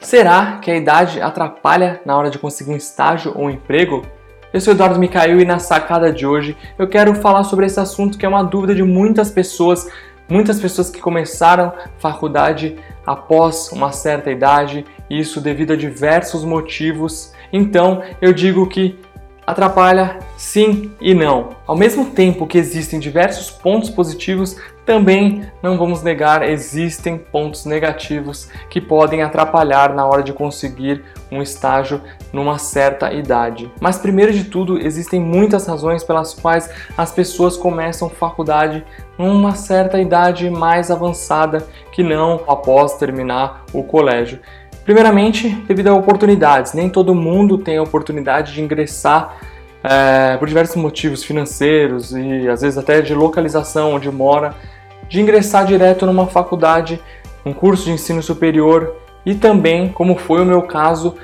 Será que a idade atrapalha na hora de conseguir um estágio ou um emprego? Eu sou Eduardo Micael e na sacada de hoje eu quero falar sobre esse assunto que é uma dúvida de muitas pessoas, muitas pessoas que começaram faculdade após uma certa idade, isso devido a diversos motivos. Então, eu digo que atrapalha sim e não. Ao mesmo tempo que existem diversos pontos positivos, também não vamos negar, existem pontos negativos que podem atrapalhar na hora de conseguir um estágio numa certa idade. Mas primeiro de tudo, existem muitas razões pelas quais as pessoas começam faculdade numa certa idade mais avançada que não após terminar o colégio. Primeiramente, devido a oportunidades. Nem todo mundo tem a oportunidade de ingressar é, por diversos motivos financeiros e às vezes até de localização onde mora, de ingressar direto numa faculdade, um curso de ensino superior e também, como foi o meu caso,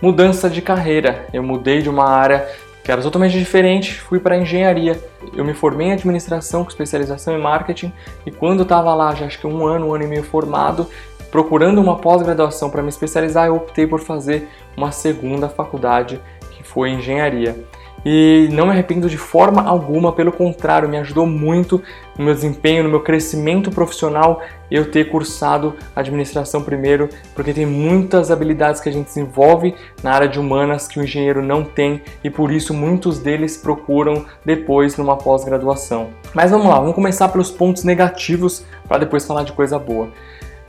mudança de carreira. Eu mudei de uma área que era totalmente diferente, fui para engenharia. Eu me formei em administração com especialização em marketing e quando estava lá, já acho que um ano, um ano e meio formado, procurando uma pós-graduação para me especializar, eu optei por fazer uma segunda faculdade que foi engenharia e não me arrependo de forma alguma, pelo contrário, me ajudou muito no meu desempenho, no meu crescimento profissional eu ter cursado administração primeiro, porque tem muitas habilidades que a gente desenvolve na área de humanas que o engenheiro não tem e por isso muitos deles procuram depois numa pós-graduação. Mas vamos lá, vamos começar pelos pontos negativos para depois falar de coisa boa.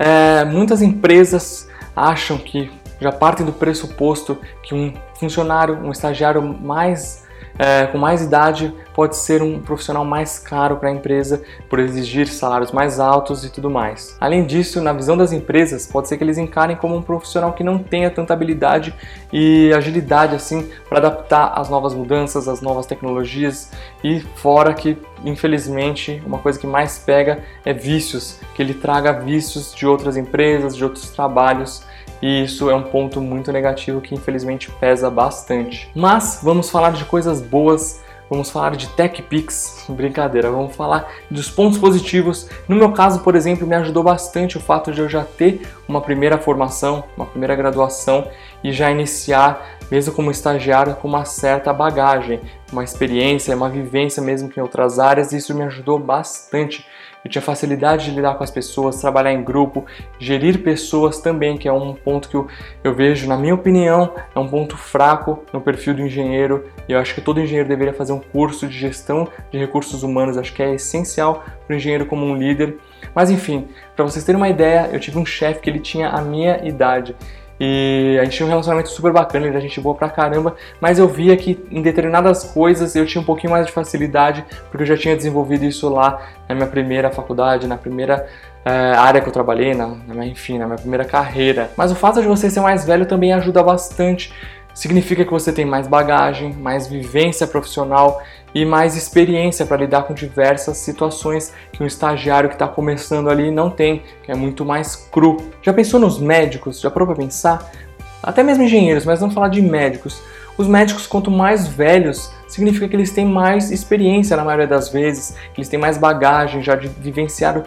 É, muitas empresas acham que já partem do pressuposto que um funcionário, um estagiário mais é, com mais idade pode ser um profissional mais caro para a empresa por exigir salários mais altos e tudo mais. Além disso, na visão das empresas, pode ser que eles encarem como um profissional que não tenha tanta habilidade e agilidade assim para adaptar às novas mudanças, às novas tecnologias e fora que infelizmente uma coisa que mais pega é vícios, que ele traga vícios de outras empresas, de outros trabalhos e isso é um ponto muito negativo que infelizmente pesa bastante. Mas vamos falar de coisas boas, vamos falar de Tech Pix, brincadeira, vamos falar dos pontos positivos. No meu caso, por exemplo, me ajudou bastante o fato de eu já ter uma primeira formação, uma primeira graduação e já iniciar, mesmo como estagiário, com uma certa bagagem, uma experiência, uma vivência mesmo que em outras áreas, isso me ajudou bastante eu tinha facilidade de lidar com as pessoas, trabalhar em grupo, gerir pessoas também, que é um ponto que eu, eu vejo, na minha opinião, é um ponto fraco no perfil do engenheiro. E eu acho que todo engenheiro deveria fazer um curso de gestão de recursos humanos, acho que é essencial para o engenheiro como um líder. Mas enfim, para vocês terem uma ideia, eu tive um chefe que ele tinha a minha idade. E a gente tinha um relacionamento super bacana, ele era gente boa pra caramba, mas eu via que em determinadas coisas eu tinha um pouquinho mais de facilidade, porque eu já tinha desenvolvido isso lá na minha primeira faculdade, na primeira é, área que eu trabalhei, na, na, enfim, na minha primeira carreira. Mas o fato de você ser mais velho também ajuda bastante significa que você tem mais bagagem, mais vivência profissional e mais experiência para lidar com diversas situações que um estagiário que está começando ali não tem, que é muito mais cru. Já pensou nos médicos? Já parou para pensar? Até mesmo engenheiros, mas vamos falar de médicos. Os médicos, quanto mais velhos, significa que eles têm mais experiência na maioria das vezes, que eles têm mais bagagem, já vivenciaram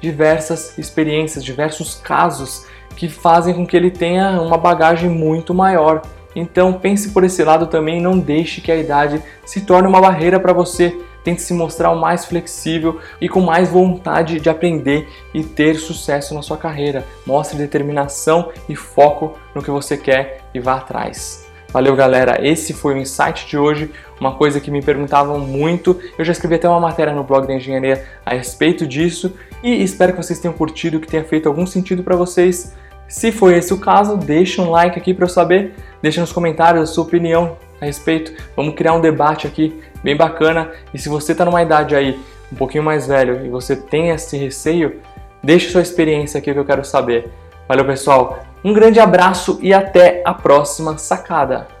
diversas experiências, diversos casos que fazem com que ele tenha uma bagagem muito maior. Então pense por esse lado também, não deixe que a idade se torne uma barreira para você. Tente se mostrar o mais flexível e com mais vontade de aprender e ter sucesso na sua carreira. Mostre determinação e foco no que você quer e vá atrás. Valeu, galera. Esse foi o insight de hoje. Uma coisa que me perguntavam muito. Eu já escrevi até uma matéria no blog da engenharia a respeito disso e espero que vocês tenham curtido, que tenha feito algum sentido para vocês. Se foi esse o caso, deixa um like aqui para eu saber. Deixa nos comentários a sua opinião a respeito. Vamos criar um debate aqui bem bacana. E se você está numa idade aí um pouquinho mais velho e você tem esse receio, deixa sua experiência aqui que eu quero saber. Valeu, pessoal. Um grande abraço e até a próxima sacada.